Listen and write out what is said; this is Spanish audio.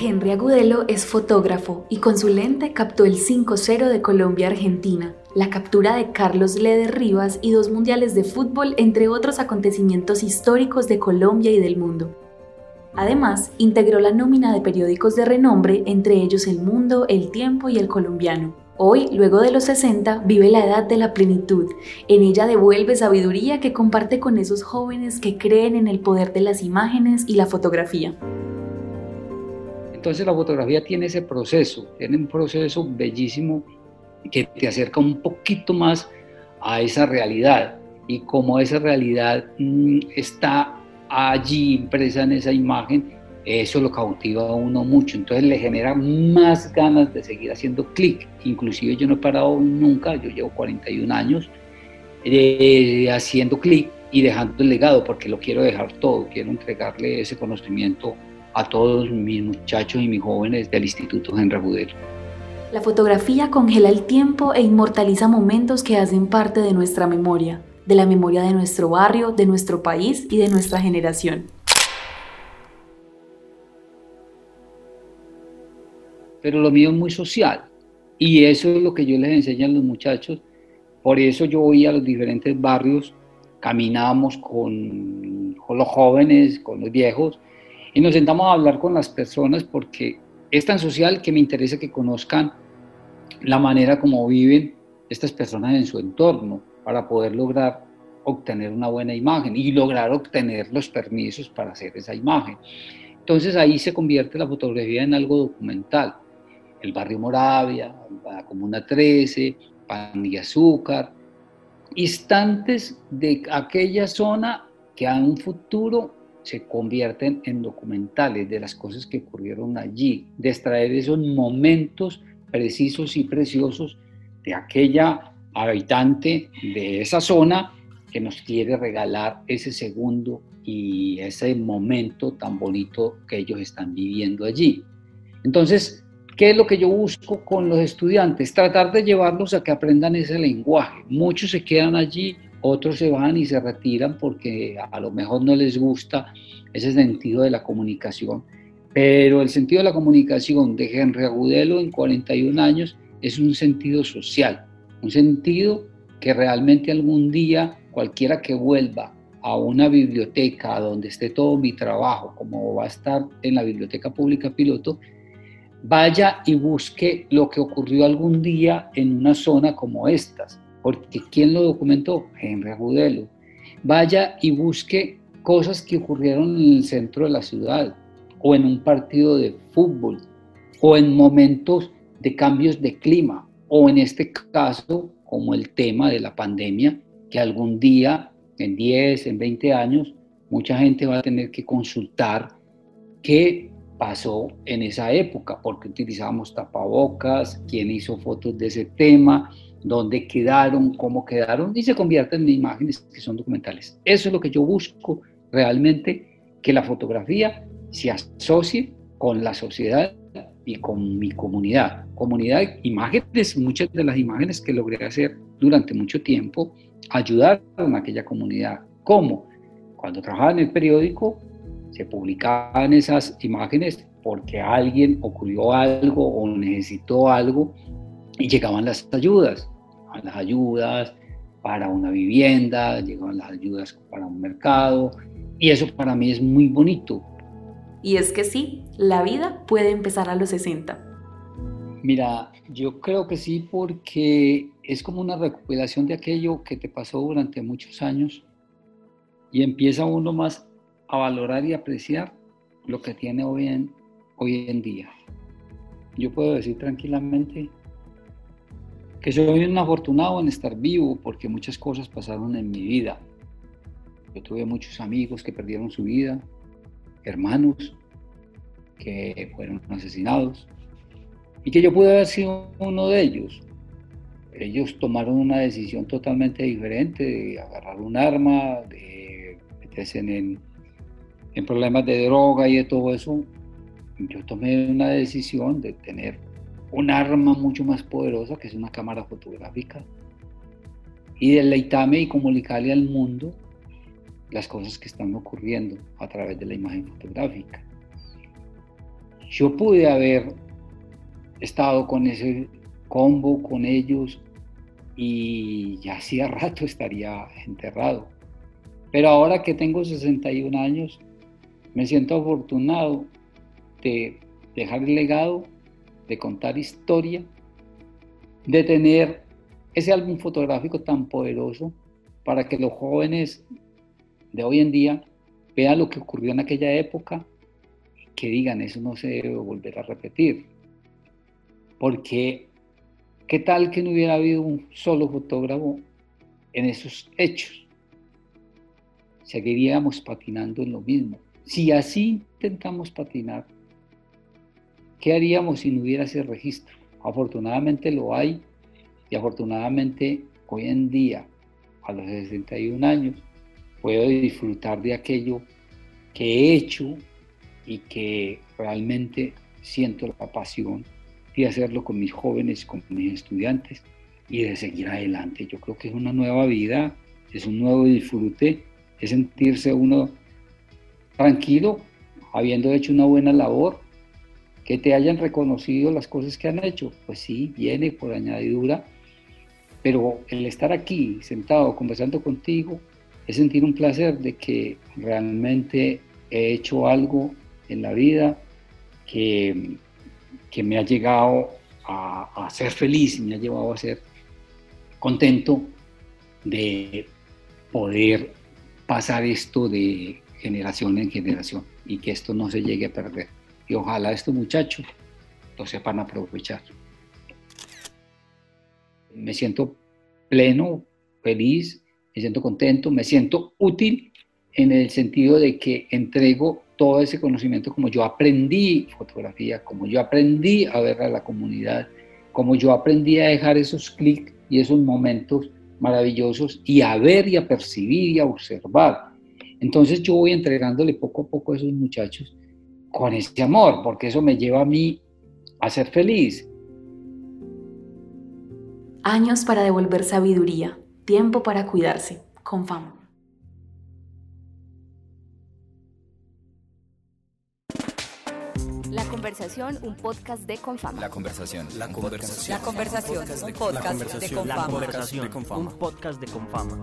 Henry Agudelo es fotógrafo y con su lente captó el 5-0 de Colombia-Argentina, la captura de Carlos Leder Rivas y dos mundiales de fútbol, entre otros acontecimientos históricos de Colombia y del mundo. Además, integró la nómina de periódicos de renombre, entre ellos El Mundo, El Tiempo y El Colombiano. Hoy, luego de los 60, vive la edad de la plenitud. En ella devuelve sabiduría que comparte con esos jóvenes que creen en el poder de las imágenes y la fotografía. Entonces la fotografía tiene ese proceso, tiene un proceso bellísimo que te acerca un poquito más a esa realidad y como esa realidad mm, está allí impresa en esa imagen, eso lo cautiva a uno mucho, entonces le genera más ganas de seguir haciendo clic. Inclusive yo no he parado nunca, yo llevo 41 años eh, haciendo clic y dejando el legado porque lo quiero dejar todo, quiero entregarle ese conocimiento a todos mis muchachos y mis jóvenes del Instituto Henry Budero. La fotografía congela el tiempo e inmortaliza momentos que hacen parte de nuestra memoria, de la memoria de nuestro barrio, de nuestro país y de nuestra generación. Pero lo mío es muy social y eso es lo que yo les enseño a los muchachos. Por eso yo voy a los diferentes barrios, caminábamos con, con los jóvenes, con los viejos y nos sentamos a hablar con las personas porque es tan social que me interesa que conozcan la manera como viven estas personas en su entorno para poder lograr obtener una buena imagen y lograr obtener los permisos para hacer esa imagen. Entonces ahí se convierte la fotografía en algo documental. El barrio Moravia, la Comuna 13, Pan y Azúcar, instantes de aquella zona que a un futuro se convierten en documentales de las cosas que ocurrieron allí, de extraer esos momentos precisos y preciosos de aquella habitante de esa zona que nos quiere regalar ese segundo y ese momento tan bonito que ellos están viviendo allí. Entonces, ¿qué es lo que yo busco con los estudiantes? Tratar de llevarlos a que aprendan ese lenguaje. Muchos se quedan allí otros se van y se retiran porque a lo mejor no les gusta ese sentido de la comunicación. Pero el sentido de la comunicación de Henry Agudelo en 41 años es un sentido social, un sentido que realmente algún día cualquiera que vuelva a una biblioteca donde esté todo mi trabajo, como va a estar en la Biblioteca Pública Piloto, vaya y busque lo que ocurrió algún día en una zona como estas porque ¿quién lo documentó? Henry Agudelo. Vaya y busque cosas que ocurrieron en el centro de la ciudad, o en un partido de fútbol, o en momentos de cambios de clima, o en este caso, como el tema de la pandemia, que algún día, en 10, en 20 años, mucha gente va a tener que consultar qué pasó en esa época, porque utilizábamos tapabocas, quién hizo fotos de ese tema, dónde quedaron, cómo quedaron, y se convierten en imágenes que son documentales. Eso es lo que yo busco realmente, que la fotografía se asocie con la sociedad y con mi comunidad. Comunidad, imágenes, muchas de las imágenes que logré hacer durante mucho tiempo ayudaron a aquella comunidad. ¿Cómo? Cuando trabajaba en el periódico, se publicaban esas imágenes porque alguien ocurrió algo o necesitó algo y llegaban las ayudas, las ayudas para una vivienda, llegaban las ayudas para un mercado, y eso para mí es muy bonito. Y es que sí, la vida puede empezar a los 60. Mira, yo creo que sí porque es como una recuperación de aquello que te pasó durante muchos años y empieza uno más a valorar y apreciar lo que tiene hoy en, hoy en día. Yo puedo decir tranquilamente que soy un afortunado en estar vivo porque muchas cosas pasaron en mi vida. Yo tuve muchos amigos que perdieron su vida, hermanos que fueron asesinados y que yo pude haber sido uno de ellos. Ellos tomaron una decisión totalmente diferente de agarrar un arma, de meterse en, en problemas de droga y de todo eso. Yo tomé una decisión de tener un arma mucho más poderosa, que es una cámara fotográfica, y deleitarme y comunicarle al mundo las cosas que están ocurriendo a través de la imagen fotográfica. Yo pude haber estado con ese combo, con ellos, y ya hacía rato estaría enterrado. Pero ahora que tengo 61 años, me siento afortunado de dejar el legado, de contar historia, de tener ese álbum fotográfico tan poderoso para que los jóvenes de hoy en día vean lo que ocurrió en aquella época y que digan, eso no se debe volver a repetir. Porque, ¿qué tal que no hubiera habido un solo fotógrafo en esos hechos? Seguiríamos patinando en lo mismo. Si así intentamos patinar, ¿qué haríamos si no hubiera ese registro? Afortunadamente lo hay y afortunadamente hoy en día, a los 61 años, puedo disfrutar de aquello que he hecho y que realmente siento la pasión de hacerlo con mis jóvenes, con mis estudiantes y de seguir adelante. Yo creo que es una nueva vida, es un nuevo disfrute, es sentirse uno tranquilo, habiendo hecho una buena labor, que te hayan reconocido las cosas que han hecho. Pues sí, viene por añadidura, pero el estar aquí sentado conversando contigo es sentir un placer de que realmente he hecho algo en la vida que, que me ha llegado a, a, ser feliz me ha llevado a ser contento de poder pasar esto de generación en generación y que esto no se llegue a perder. Y ojalá estos muchachos lo sepan aprovechar. Me siento pleno, feliz me siento contento, me siento útil en el sentido de que entrego todo ese conocimiento como yo aprendí fotografía, como yo aprendí a ver a la comunidad, como yo aprendí a dejar esos clics y esos momentos maravillosos y a ver y a percibir y a observar. Entonces yo voy entregándole poco a poco a esos muchachos con ese amor, porque eso me lleva a mí a ser feliz. Años para devolver sabiduría Tiempo para cuidarse. Con fama. La conversación, un podcast de Confama. La conversación. La conversación. La conversación, un podcast de Confama. La conversación, un podcast de Confama